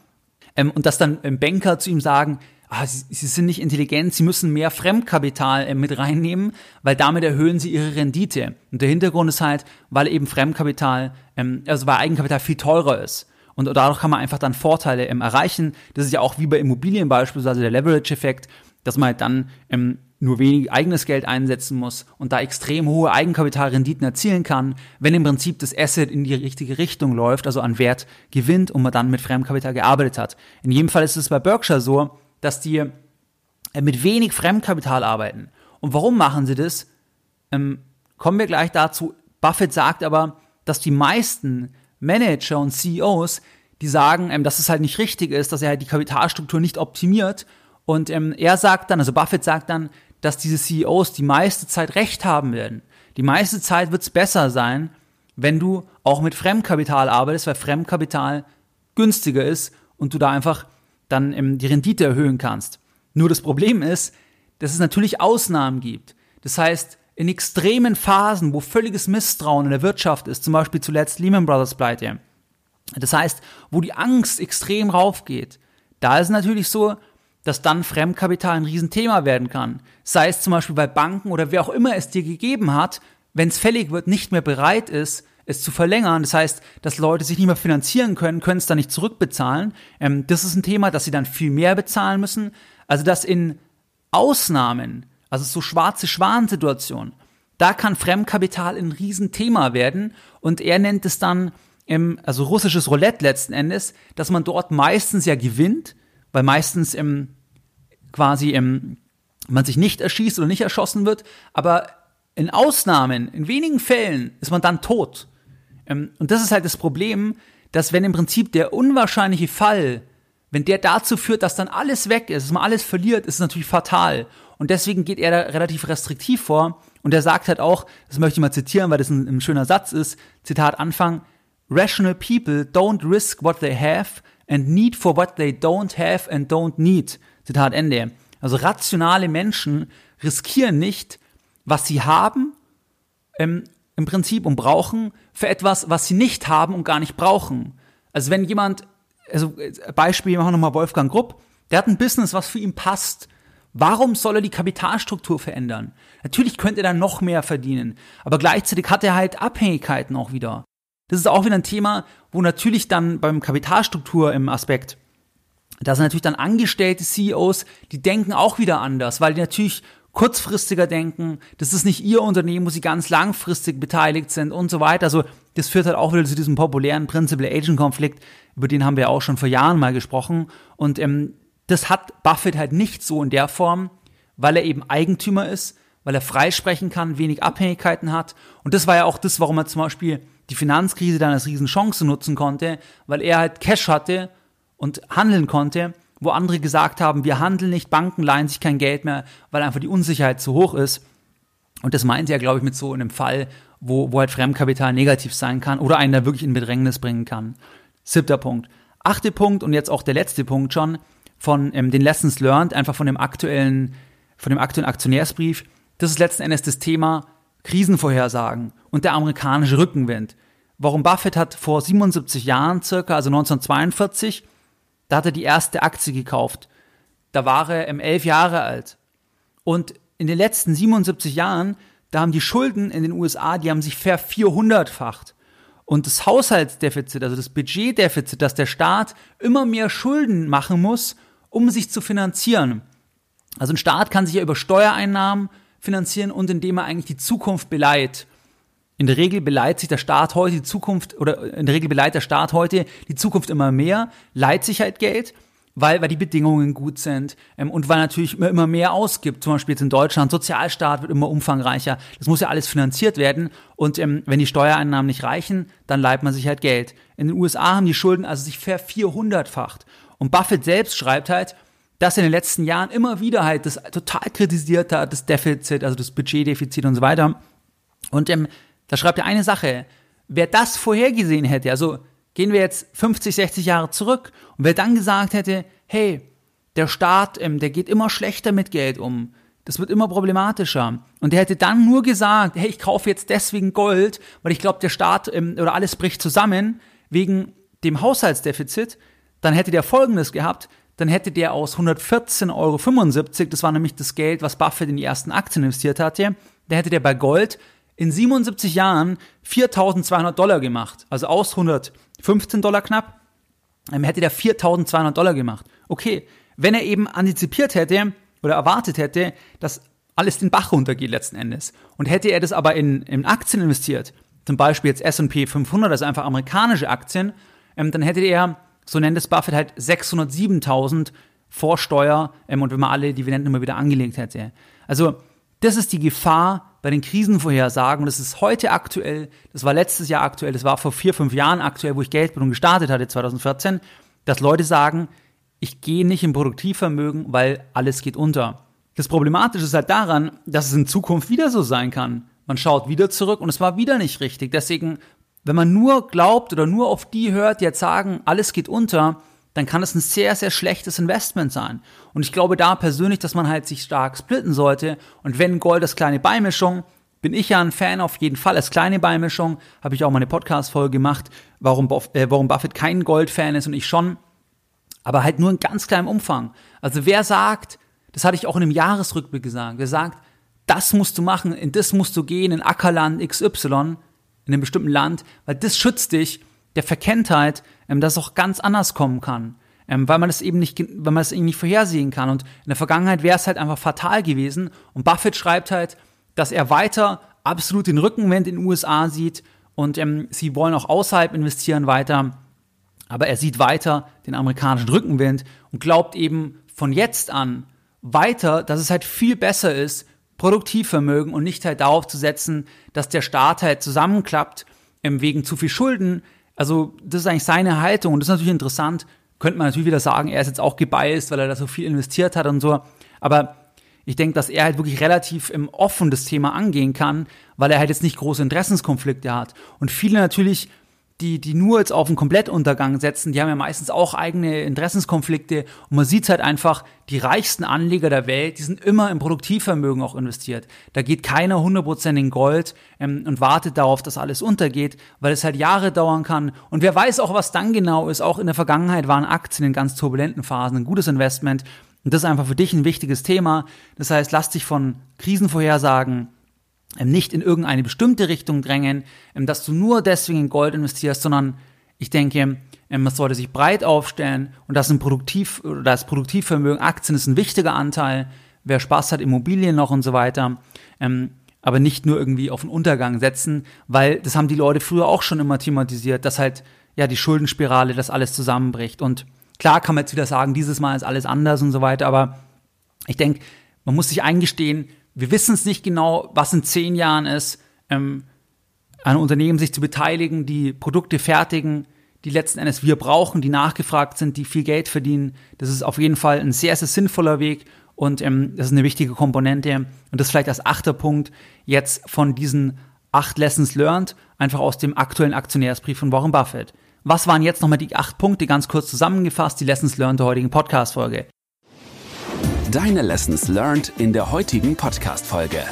Ähm, und dass dann ähm, Banker zu ihm sagen, ah, sie, sie, sind nicht intelligent, sie müssen mehr Fremdkapital äh, mit reinnehmen, weil damit erhöhen sie ihre Rendite. Und der Hintergrund ist halt, weil eben Fremdkapital, ähm, also weil Eigenkapital viel teurer ist. Und dadurch kann man einfach dann Vorteile ähm, erreichen. Das ist ja auch wie bei Immobilien beispielsweise der Leverage-Effekt, dass man halt dann ähm, nur wenig eigenes Geld einsetzen muss und da extrem hohe Eigenkapitalrenditen erzielen kann, wenn im Prinzip das Asset in die richtige Richtung läuft, also an Wert gewinnt und man dann mit Fremdkapital gearbeitet hat. In jedem Fall ist es bei Berkshire so, dass die äh, mit wenig Fremdkapital arbeiten. Und warum machen sie das? Ähm, kommen wir gleich dazu. Buffett sagt aber, dass die meisten Manager und CEOs, die sagen, ähm, dass es halt nicht richtig ist, dass er halt die Kapitalstruktur nicht optimiert. Und ähm, er sagt dann, also Buffett sagt dann, dass diese CEOs die meiste Zeit recht haben werden. Die meiste Zeit wird es besser sein, wenn du auch mit Fremdkapital arbeitest, weil Fremdkapital günstiger ist und du da einfach dann ähm, die Rendite erhöhen kannst. Nur das Problem ist, dass es natürlich Ausnahmen gibt. Das heißt, in extremen Phasen, wo völliges Misstrauen in der Wirtschaft ist, zum Beispiel zuletzt Lehman Brothers Pleite, das heißt, wo die Angst extrem raufgeht, da ist es natürlich so, dass dann Fremdkapital ein Riesenthema werden kann. Sei es zum Beispiel bei Banken oder wer auch immer es dir gegeben hat, wenn es fällig wird, nicht mehr bereit ist, es zu verlängern. Das heißt, dass Leute sich nicht mehr finanzieren können, können es dann nicht zurückbezahlen. Ähm, das ist ein Thema, dass sie dann viel mehr bezahlen müssen. Also dass in Ausnahmen, also so schwarze Schwan-Situationen, da kann Fremdkapital ein Riesenthema werden. Und er nennt es dann, ähm, also russisches Roulette letzten Endes, dass man dort meistens ja gewinnt, weil meistens im, quasi im, man sich nicht erschießt oder nicht erschossen wird, aber in Ausnahmen, in wenigen Fällen ist man dann tot. Ähm, und das ist halt das Problem, dass wenn im Prinzip der unwahrscheinliche Fall, wenn der dazu führt, dass dann alles weg ist, dass man alles verliert, ist es natürlich fatal. Und deswegen geht er da relativ restriktiv vor. Und er sagt halt auch, das möchte ich mal zitieren, weil das ein, ein schöner Satz ist, Zitat Anfang, Rational people don't risk what they have and need for what they don't have and don't need. Zitat Ende. Also rationale Menschen riskieren nicht, was sie haben, ähm, im Prinzip und brauchen, für etwas, was sie nicht haben und gar nicht brauchen. Also wenn jemand, also Beispiel, wir machen nochmal Wolfgang Grupp, der hat ein Business, was für ihn passt. Warum soll er die Kapitalstruktur verändern? Natürlich könnte er dann noch mehr verdienen, aber gleichzeitig hat er halt Abhängigkeiten auch wieder. Das ist auch wieder ein Thema, wo natürlich dann beim Kapitalstruktur im Aspekt, da sind natürlich dann angestellte CEOs, die denken auch wieder anders, weil die natürlich kurzfristiger denken, das ist nicht ihr Unternehmen, wo sie ganz langfristig beteiligt sind und so weiter. Also das führt halt auch wieder zu diesem populären Principal-Agent-Konflikt, über den haben wir auch schon vor Jahren mal gesprochen. Und ähm, das hat Buffett halt nicht so in der Form, weil er eben Eigentümer ist, weil er freisprechen kann, wenig Abhängigkeiten hat. Und das war ja auch das, warum er zum Beispiel die Finanzkrise dann als Riesenchance nutzen konnte, weil er halt Cash hatte und handeln konnte, wo andere gesagt haben, wir handeln nicht, Banken leihen sich kein Geld mehr, weil einfach die Unsicherheit zu hoch ist. Und das meint er, glaube ich, mit so einem Fall, wo, wo halt Fremdkapital negativ sein kann oder einen da wirklich in Bedrängnis bringen kann. Siebter Punkt. Achte Punkt und jetzt auch der letzte Punkt schon von ähm, den Lessons learned, einfach von dem aktuellen, von dem aktuellen Aktionärsbrief. Das ist letzten Endes das Thema Krisenvorhersagen und der amerikanische Rückenwind. Warren Buffett hat vor 77 Jahren circa, also 1942, da hat er die erste Aktie gekauft. Da war er ähm, elf Jahre alt. Und in den letzten 77 Jahren, da haben die Schulden in den USA, die haben sich ver 400-facht. Und das Haushaltsdefizit, also das Budgetdefizit, dass der Staat immer mehr Schulden machen muss, um sich zu finanzieren. Also ein Staat kann sich ja über Steuereinnahmen finanzieren und indem er eigentlich die Zukunft beleiht. In der Regel beleiht sich der Staat heute die Zukunft, oder in der Regel beleiht der Staat heute die Zukunft immer mehr, leiht sich halt Geld, weil, weil die Bedingungen gut sind ähm, und weil natürlich immer, immer mehr ausgibt. Zum Beispiel jetzt in Deutschland, Sozialstaat wird immer umfangreicher. Das muss ja alles finanziert werden und ähm, wenn die Steuereinnahmen nicht reichen, dann leiht man sich halt Geld. In den USA haben die Schulden also sich ver 400-facht. Und Buffett selbst schreibt halt, dass in den letzten Jahren immer wieder halt das total kritisiert hat, das Defizit, also das Budgetdefizit und so weiter. Und ähm, da schreibt er eine Sache, wer das vorhergesehen hätte, also gehen wir jetzt 50, 60 Jahre zurück und wer dann gesagt hätte, hey, der Staat, ähm, der geht immer schlechter mit Geld um, das wird immer problematischer. Und der hätte dann nur gesagt, hey, ich kaufe jetzt deswegen Gold, weil ich glaube, der Staat ähm, oder alles bricht zusammen wegen dem Haushaltsdefizit, dann hätte der Folgendes gehabt, dann hätte der aus 114,75 Euro, das war nämlich das Geld, was Buffett in die ersten Aktien investiert hatte, da hätte der bei Gold in 77 Jahren 4.200 Dollar gemacht. Also aus 115 Dollar knapp, ähm, hätte der 4.200 Dollar gemacht. Okay, wenn er eben antizipiert hätte oder erwartet hätte, dass alles den Bach runtergeht letzten Endes. Und hätte er das aber in, in Aktien investiert, zum Beispiel jetzt S&P 500, also einfach amerikanische Aktien, ähm, dann hätte er, so nennt es Buffett, halt 607.000 vor Steuer ähm, und wenn man alle Dividenden immer wieder angelegt hätte. Also das ist die Gefahr bei den Krisenvorhersagen. Das ist heute aktuell, das war letztes Jahr aktuell, das war vor vier, fünf Jahren aktuell, wo ich Geldbildung gestartet hatte, 2014, dass Leute sagen, ich gehe nicht im Produktivvermögen, weil alles geht unter. Das Problematische ist halt daran, dass es in Zukunft wieder so sein kann. Man schaut wieder zurück und es war wieder nicht richtig. Deswegen, wenn man nur glaubt oder nur auf die hört, die jetzt sagen, alles geht unter, dann kann es ein sehr, sehr schlechtes Investment sein. Und ich glaube da persönlich, dass man halt sich stark splitten sollte. Und wenn Gold als kleine Beimischung, bin ich ja ein Fan auf jeden Fall als kleine Beimischung, habe ich auch mal eine Podcast-Folge gemacht, warum, äh, warum Buffett kein Gold-Fan ist und ich schon, aber halt nur in ganz kleinem Umfang. Also wer sagt, das hatte ich auch in einem Jahresrückblick gesagt, wer sagt, das musst du machen, in das musst du gehen, in Ackerland XY, in einem bestimmten Land, weil das schützt dich der Verkenntheit, ähm, dass es auch ganz anders kommen kann. Ähm, weil man das eben nicht, weil man das eben vorhersehen kann. Und in der Vergangenheit wäre es halt einfach fatal gewesen. Und Buffett schreibt halt, dass er weiter absolut den Rückenwind in den USA sieht und ähm, sie wollen auch außerhalb investieren weiter. Aber er sieht weiter den amerikanischen Rückenwind und glaubt eben von jetzt an weiter, dass es halt viel besser ist, Produktivvermögen und nicht halt darauf zu setzen, dass der Staat halt zusammenklappt ähm, wegen zu viel Schulden, also, das ist eigentlich seine Haltung und das ist natürlich interessant. Könnte man natürlich wieder sagen, er ist jetzt auch gebiased, weil er da so viel investiert hat und so. Aber ich denke, dass er halt wirklich relativ im Offen das Thema angehen kann, weil er halt jetzt nicht große Interessenskonflikte hat. Und viele natürlich die, die nur jetzt auf einen Komplettuntergang setzen, die haben ja meistens auch eigene Interessenskonflikte und man sieht halt einfach, die reichsten Anleger der Welt, die sind immer im Produktivvermögen auch investiert. Da geht keiner 100% in Gold ähm, und wartet darauf, dass alles untergeht, weil es halt Jahre dauern kann. Und wer weiß auch, was dann genau ist. Auch in der Vergangenheit waren Aktien in ganz turbulenten Phasen ein gutes Investment. Und das ist einfach für dich ein wichtiges Thema. Das heißt, lass dich von Krisenvorhersagen nicht in irgendeine bestimmte Richtung drängen, ähm, dass du nur deswegen in Gold investierst, sondern ich denke, ähm, man sollte sich breit aufstellen und das ein Produktiv, das Produktivvermögen, Aktien ist ein wichtiger Anteil, wer Spaß hat, Immobilien noch und so weiter, aber nicht nur irgendwie auf den Untergang setzen, weil das haben die Leute früher auch schon immer thematisiert, dass halt ja die Schuldenspirale, das alles zusammenbricht. Und klar kann man jetzt wieder sagen, dieses Mal ist alles anders und so weiter, aber ich denke, man muss sich eingestehen, wir wissen es nicht genau, was in zehn Jahren ist, ähm, an Unternehmen sich zu beteiligen, die Produkte fertigen, die letzten Endes wir brauchen, die nachgefragt sind, die viel Geld verdienen. Das ist auf jeden Fall ein sehr, sehr sinnvoller Weg und ähm, das ist eine wichtige Komponente. Und das vielleicht als achter Punkt jetzt von diesen acht Lessons learned, einfach aus dem aktuellen Aktionärsbrief von Warren Buffett. Was waren jetzt nochmal die acht Punkte, ganz kurz zusammengefasst, die Lessons learned der heutigen Podcast-Folge? Deine Lessons learned in der heutigen Podcast-Folge.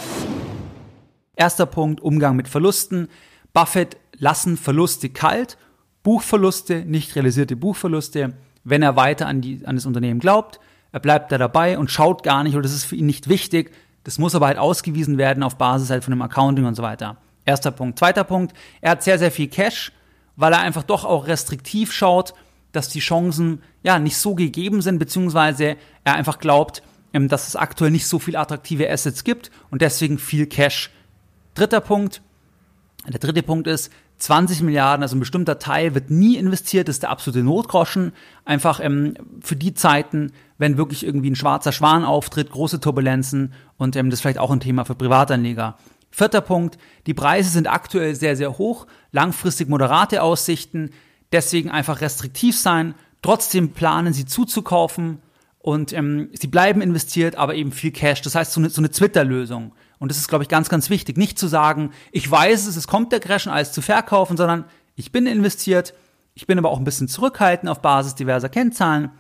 Erster Punkt, Umgang mit Verlusten. Buffett lassen Verluste kalt, Buchverluste, nicht realisierte Buchverluste, wenn er weiter an, die, an das Unternehmen glaubt. Er bleibt da dabei und schaut gar nicht, oder das ist für ihn nicht wichtig. Das muss aber halt ausgewiesen werden auf Basis halt von dem Accounting und so weiter. Erster Punkt. Zweiter Punkt, er hat sehr, sehr viel Cash, weil er einfach doch auch restriktiv schaut, dass die Chancen ja nicht so gegeben sind, beziehungsweise er einfach glaubt, ähm, dass es aktuell nicht so viele attraktive Assets gibt und deswegen viel Cash. Dritter Punkt. Der dritte Punkt ist, 20 Milliarden, also ein bestimmter Teil wird nie investiert, ist der absolute Notgroschen. Einfach ähm, für die Zeiten, wenn wirklich irgendwie ein schwarzer Schwan auftritt, große Turbulenzen und ähm, das ist vielleicht auch ein Thema für Privatanleger. Vierter Punkt, die Preise sind aktuell sehr, sehr hoch, langfristig moderate Aussichten, deswegen einfach restriktiv sein, trotzdem planen sie zuzukaufen, und ähm, sie bleiben investiert, aber eben viel Cash. Das heißt, so eine, so eine Twitter-Lösung. Und das ist, glaube ich, ganz, ganz wichtig. Nicht zu sagen, ich weiß es, es kommt der Crash und alles zu verkaufen, sondern ich bin investiert, ich bin aber auch ein bisschen zurückhaltend auf Basis diverser Kennzahlen.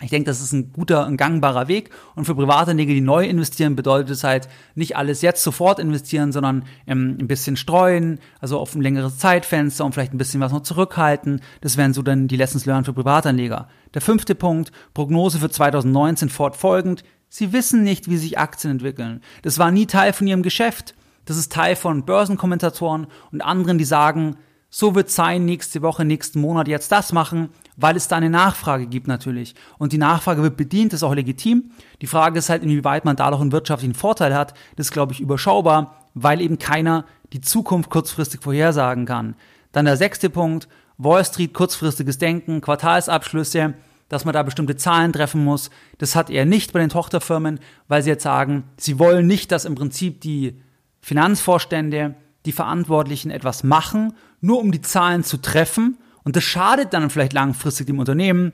Ich denke, das ist ein guter, ein gangbarer Weg. Und für Privatanleger, die neu investieren, bedeutet es halt nicht alles jetzt sofort investieren, sondern ähm, ein bisschen streuen, also auf ein längeres Zeitfenster und vielleicht ein bisschen was noch zurückhalten. Das wären so dann die Lessons learned für Privatanleger. Der fünfte Punkt, Prognose für 2019 fortfolgend. Sie wissen nicht, wie sich Aktien entwickeln. Das war nie Teil von ihrem Geschäft. Das ist Teil von Börsenkommentatoren und anderen, die sagen, so wird sein, nächste Woche, nächsten Monat jetzt das machen, weil es da eine Nachfrage gibt natürlich. Und die Nachfrage wird bedient, ist auch legitim. Die Frage ist halt, inwieweit man da noch einen wirtschaftlichen Vorteil hat. Das ist, glaube ich, überschaubar, weil eben keiner die Zukunft kurzfristig vorhersagen kann. Dann der sechste Punkt, Wall Street kurzfristiges Denken, Quartalsabschlüsse, dass man da bestimmte Zahlen treffen muss. Das hat er nicht bei den Tochterfirmen, weil sie jetzt sagen, sie wollen nicht, dass im Prinzip die Finanzvorstände die Verantwortlichen etwas machen, nur um die Zahlen zu treffen. Und das schadet dann vielleicht langfristig dem Unternehmen.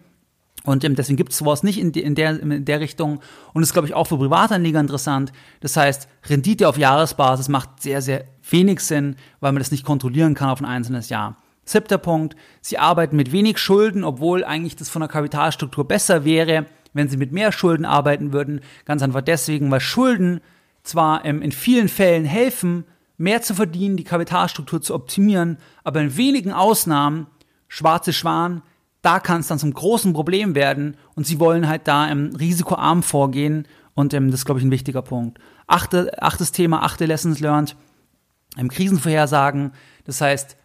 Und deswegen gibt es sowas nicht in, in, der, in der Richtung. Und das ist, glaube ich, auch für Privatanleger interessant. Das heißt, Rendite auf Jahresbasis macht sehr, sehr wenig Sinn, weil man das nicht kontrollieren kann auf ein einzelnes Jahr. Siebter Punkt, sie arbeiten mit wenig Schulden, obwohl eigentlich das von der Kapitalstruktur besser wäre, wenn sie mit mehr Schulden arbeiten würden. Ganz einfach deswegen, weil Schulden zwar ähm, in vielen Fällen helfen, mehr zu verdienen, die Kapitalstruktur zu optimieren, aber in wenigen Ausnahmen, schwarze Schwan, da kann es dann zum großen Problem werden und sie wollen halt da ähm, risikoarm vorgehen und ähm, das ist, glaube ich, ein wichtiger Punkt. Achte, achtes Thema, achte Lessons learned, im Krisenvorhersagen, das heißt,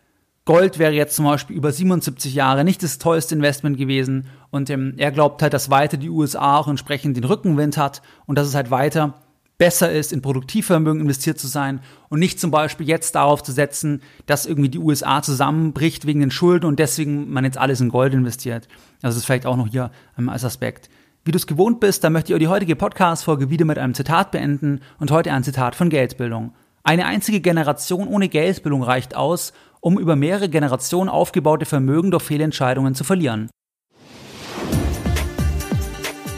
Gold wäre jetzt zum Beispiel über 77 Jahre nicht das tollste Investment gewesen und ähm, er glaubt halt, dass weiter die USA auch entsprechend den Rückenwind hat und dass es halt weiter besser ist, in Produktivvermögen investiert zu sein und nicht zum Beispiel jetzt darauf zu setzen, dass irgendwie die USA zusammenbricht wegen den Schulden und deswegen man jetzt alles in Gold investiert. Also das ist vielleicht auch noch hier ähm, als Aspekt. Wie du es gewohnt bist, dann möchte ich auch die heutige Podcast-Folge wieder mit einem Zitat beenden und heute ein Zitat von Geldbildung. Eine einzige Generation ohne Geldbildung reicht aus, um über mehrere Generationen aufgebaute Vermögen durch Fehlentscheidungen zu verlieren.